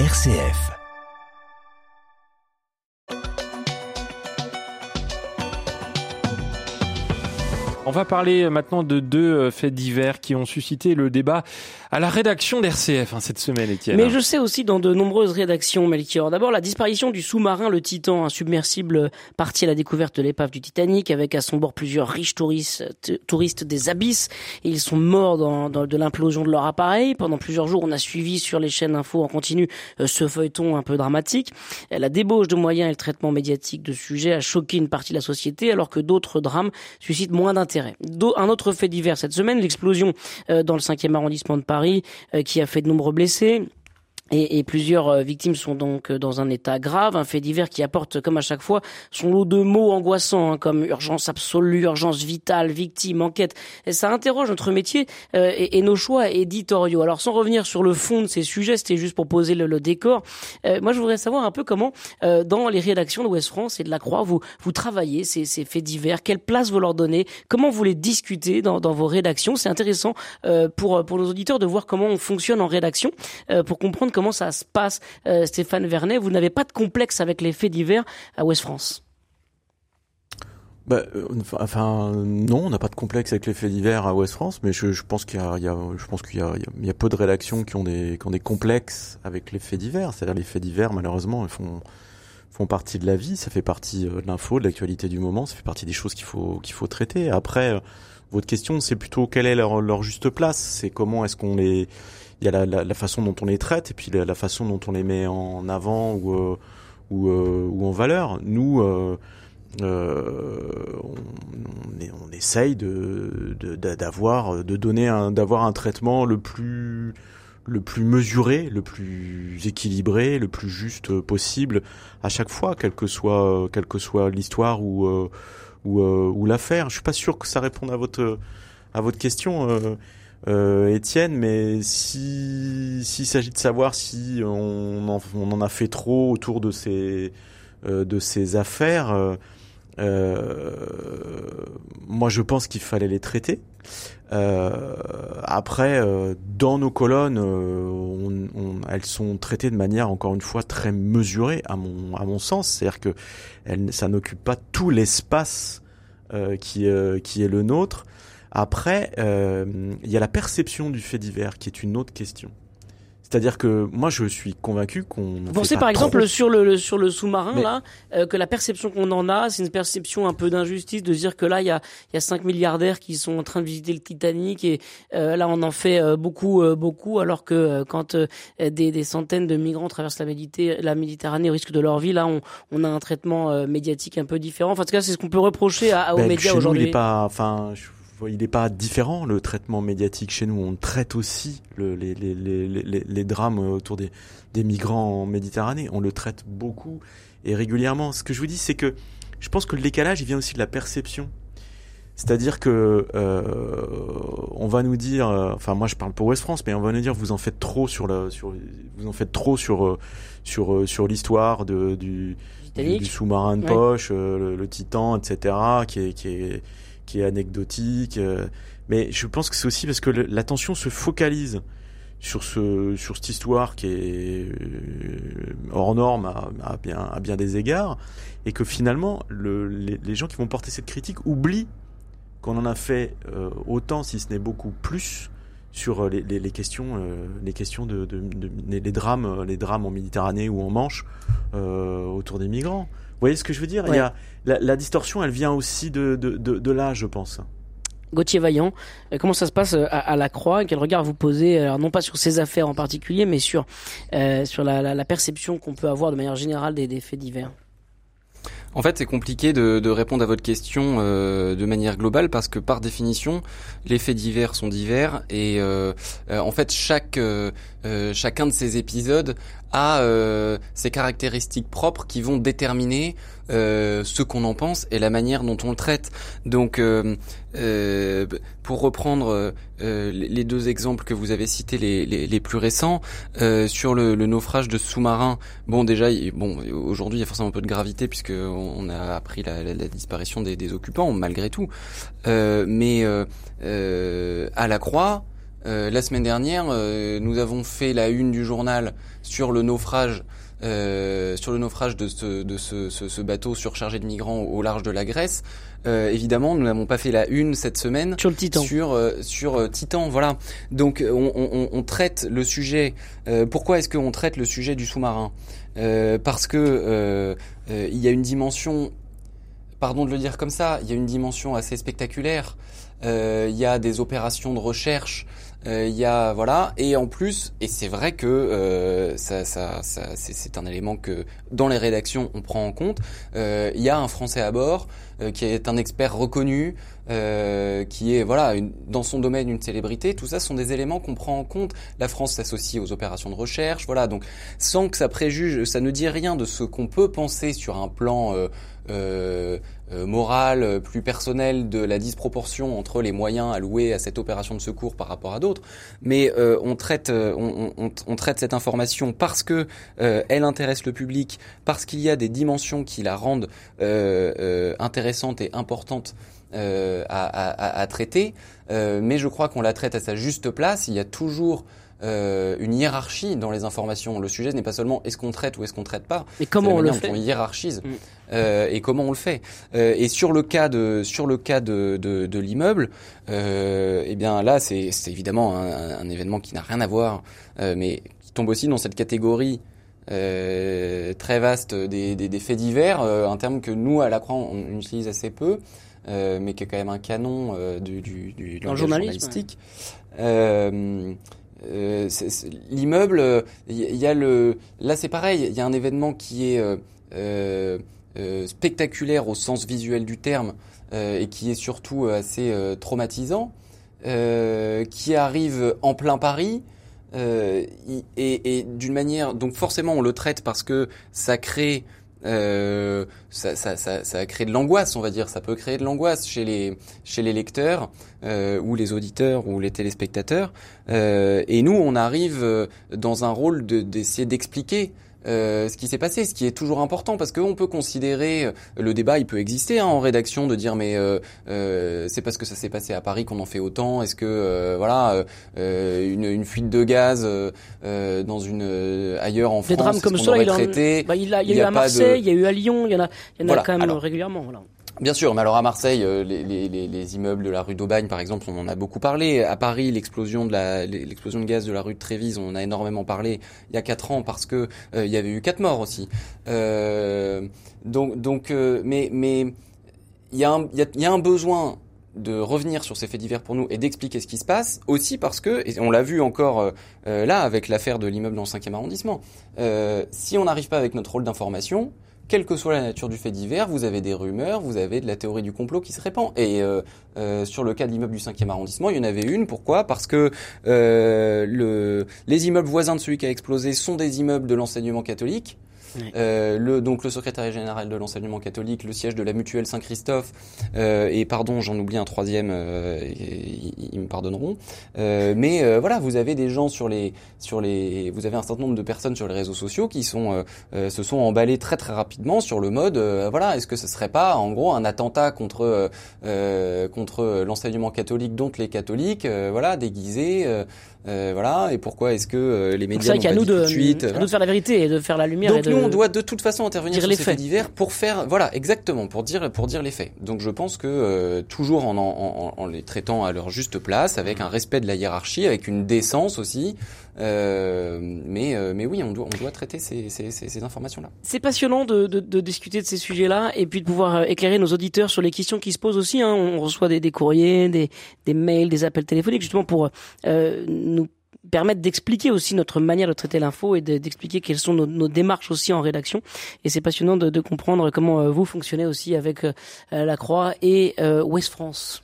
RCF. On va parler maintenant de deux faits divers qui ont suscité le débat à la rédaction d'RCF hein, cette semaine, Étienne. Mais je sais aussi dans de nombreuses rédactions, Melchior. D'abord, la disparition du sous-marin Le Titan, un submersible parti à la découverte de l'épave du Titanic, avec à son bord plusieurs riches touristes, touristes des abysses. Ils sont morts dans, dans de l'implosion de leur appareil. Pendant plusieurs jours, on a suivi sur les chaînes info en continu euh, ce feuilleton un peu dramatique. La débauche de moyens et le traitement médiatique de sujets a choqué une partie de la société, alors que d'autres drames suscitent moins d'intérêt un autre fait divers cette semaine, l'explosion euh, dans le 5e arrondissement de Paris euh, qui a fait de nombreux blessés. Et, et, plusieurs euh, victimes sont donc euh, dans un état grave, un fait divers qui apporte, comme à chaque fois, son lot de mots angoissants, hein, comme urgence absolue, urgence vitale, victime, enquête. Et ça interroge notre métier euh, et, nos choix éditoriaux. Alors, sans revenir sur le fond de ces sujets, c'était juste pour poser le, le décor. Euh, moi, je voudrais savoir un peu comment, euh, dans les rédactions de West France et de la Croix, vous vous travaillez ces, ces faits divers, quelle place vous leur donnez, comment vous les discutez dans, dans vos rédactions. C'est intéressant pour pour nos auditeurs de voir comment on fonctionne en rédaction, pour comprendre comment ça se passe, euh, Stéphane Vernet Vous n'avez pas de complexe avec les faits divers à Ouest France? Bah, euh, enfin non, on n'a pas de complexe avec les faits divers à Ouest France, mais je, pense qu'il y a, y a, peu de rédactions qui ont des, complexes avec les faits divers. C'est-à-dire les faits divers, malheureusement, font, partie de la vie, ça fait partie euh, de l'info, de l'actualité du moment, ça fait partie des choses qu'il faut, qu'il faut traiter. Après, votre question, c'est plutôt quelle est leur, leur juste place? C'est comment est-ce qu'on les il y a la, façon dont on les traite et puis la, façon dont on les met en avant ou euh, euh, ou, en valeur. Nous, euh, on, essaye de d'avoir de, donner un d'avoir un traitement le plus le plus mesuré, le plus équilibré, le plus juste possible à chaque fois, quelle que soit que soit l'histoire ou ou, ou l'affaire. Je suis pas sûr que ça réponde à votre à votre question. Euh, Étienne, mais si s'il s'agit de savoir si on en, on en, a fait trop autour de ces euh, de ces affaires, euh, moi je pense qu'il fallait les traiter. Après, dans nos colonnes, on, on, elles sont traitées de manière encore une fois très mesurée à mon à mon sens, c'est-à-dire que elles, ça n'occupe pas tout l'espace qui qui est le nôtre. Après, euh, il y a la perception du fait divers qui est une autre question. C'est-à-dire que moi, je suis convaincu qu'on. Vous pensez par exemple trop... sur le, sur le sous-marin là euh, que la perception qu'on en a, c'est une perception un peu d'injustice de dire que là, il y a il y a cinq milliardaires qui sont en train de visiter le Titanic et euh, là, on en fait euh, beaucoup euh, beaucoup, alors que euh, quand des, des centaines de migrants traversent la, Médité la Méditerranée au risque de leur vie, là, on, on a un traitement médiatique un peu différent. Enfin, en tout cas, c'est ce qu'on peut reprocher à, aux ben, médias aujourd'hui. Pas, enfin. Je il n'est pas différent le traitement médiatique chez nous. On traite aussi le, les, les, les, les, drames autour des, des migrants en Méditerranée. On le traite beaucoup et régulièrement. Ce que je vous dis, c'est que je pense que le décalage, il vient aussi de la perception. C'est-à-dire que euh, on va nous dire, euh, enfin moi je parle pour West France, mais on va nous dire vous en faites trop sur le, sur, vous en faites trop sur euh, sur euh, sur l'histoire de du, du, du sous-marin de ouais. poche, euh, le, le, Titan, etc. qui est qui est qui est anecdotique. Euh, mais je pense que c'est aussi parce que l'attention se focalise sur ce sur cette histoire qui est euh, hors norme à, bien à bien des égards et que finalement le, les, gens qui vont porter cette critique oublient qu'on en a fait euh, autant si ce n'est beaucoup plus sur les, les, les questions euh, les questions de, de, de, les drames les drames en Méditerranée ou en Manche euh, autour des migrants voyez ce que je veux dire? Ouais. Il y a la, la, distorsion, elle vient aussi de, de, de, de là, je pense. Gauthier Vaillant, euh, comment ça se passe à, à la Croix? Quel regard vous posez, alors non pas sur ces affaires en particulier, mais sur, euh, sur la, la, la perception qu'on peut avoir de manière générale des, des faits divers? En fait, c'est compliqué de, répondre à votre question euh, de manière globale parce que par définition, les faits divers sont divers et euh, euh, en fait chaque chacun de ces épisodes a ses caractéristiques propres qui vont déterminer euh, ce qu'on en pense et la manière dont on le traite. Donc, euh, euh, pour reprendre euh, les deux exemples que vous avez cités, les, les, plus récents, euh, sur le, le, naufrage de sous-marins, bon déjà, bon aujourd'hui il y a forcément un peu de gravité puisque on a appris la, la, la disparition des, des, occupants malgré tout, mais à la Croix. La semaine dernière, nous avons fait la une du journal sur le naufrage euh, sur le naufrage de, ce, de ce, ce, ce, bateau surchargé de migrants au, large de la Grèce. Euh, évidemment, nous n'avons pas fait la une cette semaine sur le Titan. Sur, euh, sur euh, Titan, voilà. Donc, on, on, on traite le sujet. pourquoi est-ce qu'on traite le sujet du sous-marin? Parce que il y a une dimension. Pardon de le dire comme ça. Il y a une dimension assez spectaculaire. Il y a des opérations de recherche euh, il y a voilà et en plus et c'est vrai que euh, ça, ça, ça c'est un élément que dans les rédactions on prend en compte. Euh, il y a un Français à bord qui est un expert reconnu, qui est voilà une, dans son domaine une célébrité. Tout ça sont des éléments qu'on prend en compte. La France s'associe aux opérations de recherche, voilà donc sans que ça préjuge, ça ne dit rien de ce qu'on peut penser sur un plan euh, euh, morale, plus personnelle de la disproportion entre les moyens alloués à cette opération de secours par rapport à d'autres. Mais euh, on traite, on, on, on, traite cette information parce que elle intéresse le public, parce qu'il y a des dimensions qui la rendent intéressante et importante à, à, à, traiter. mais je crois qu'on la traite à sa juste place. Il y a toujours euh, une hiérarchie dans les informations. Le sujet n'est pas seulement est-ce qu'on traite ou est-ce qu'on traite pas. Mais comment on le fait On hiérarchise mm. euh, et comment on le fait. Euh, et sur le cas de sur le cas de de, de l'immeuble, euh, eh bien là c'est c'est évidemment un, un, événement qui n'a rien à voir, euh, mais qui tombe aussi dans cette catégorie. Euh, très vaste des, des, des faits divers, un terme que nous à la Croix on utilise assez peu, mais qui est quand même un canon du, du, du, du journalistique. Euh, l'immeuble, il euh, y, a le, là c'est pareil, il y a un événement qui est euh, spectaculaire au sens visuel du terme et qui est surtout assez traumatisant, qui arrive en plein Paris. et d'une manière, donc forcément on le traite parce que ça crée euh, ça, ça, ça, ça crée de l'angoisse, on va dire. Ça peut créer de l'angoisse chez les chez les lecteurs euh, ou les auditeurs ou les téléspectateurs. Euh, et nous, on arrive euh, dans un rôle d'essayer d'expliquer euh, ce qui s'est passé, ce qui est toujours important parce qu'on peut considérer euh, le débat, il peut exister hein, en rédaction de dire mais euh, euh, c'est parce que ça s'est passé à Paris qu'on en fait autant. Est-ce que voilà une, une, fuite de gaz dans une ailleurs en France, des drames comme ça, il, traité, bah, il, a, il y a, eu à Marseille, il y a eu à Lyon, il y en a, il y en a quand même régulièrement. Voilà. Bien sûr, mais alors à Marseille, euh, les, les, les, immeubles de la rue d'Aubagne, par exemple, on en a beaucoup parlé. À Paris, l'explosion de la l'explosion de gaz de la rue de Trévise, on en a énormément parlé il y a quatre ans parce que euh, il y avait eu quatre morts aussi. Euh, donc donc, mais mais il y a un il y a, y a un besoin de revenir sur ces faits divers pour nous et d'expliquer ce qui se passe, aussi parce que, et on l'a vu encore là avec l'affaire de l'immeuble dans le 5e arrondissement, si on n'arrive pas avec notre rôle d'information, quelle que soit la nature du fait divers, vous avez des rumeurs, vous avez de la théorie du complot qui se répand. Et euh, euh, sur le cas de l'immeuble du 5e arrondissement, il y en avait une. Pourquoi? Parce que euh, le, les immeubles voisins de celui qui a explosé sont des immeubles de l'enseignement catholique. Euh, le, donc le secrétaire général de l'enseignement catholique, le siège de la mutuelle Saint-Christophe, euh, et pardon, j'en oublie un troisième, euh, ils, me pardonneront. Euh, mais euh, voilà, vous avez des gens sur les, sur les, vous avez un certain nombre de personnes sur les réseaux sociaux qui sont, se sont emballées très très rapidement sur le mode, voilà, est-ce que ce serait pas en gros un attentat contre contre l'enseignement catholique, dont les catholiques, voilà, déguisés. Euh, voilà. Et pourquoi est-ce que euh, les médias n'ont pas nous dit de, tout de suite à nous de faire la vérité et de faire la lumière. Donc et nous, on doit de toute façon intervenir sur les ces faits divers pour faire, voilà, exactement, pour dire pour dire les faits. Donc je pense que euh, toujours en, en, en, les traitant à leur juste place, avec un respect de la hiérarchie, avec une décence aussi. Euh, mais mais oui, on doit on doit traiter ces, ces, ces, informations-là. C'est passionnant de, de, de, discuter de ces sujets-là et puis de pouvoir éclairer nos auditeurs sur les questions qui se posent aussi. Hein. On reçoit des, des courriers, des, des mails, des appels téléphoniques justement pour nous permettre d'expliquer aussi notre manière de traiter l'info et d'expliquer quelles sont nos, démarches aussi en rédaction. Et c'est passionnant de, comprendre comment euh, vous fonctionnez aussi avec euh, la Croix et euh, Ouest France.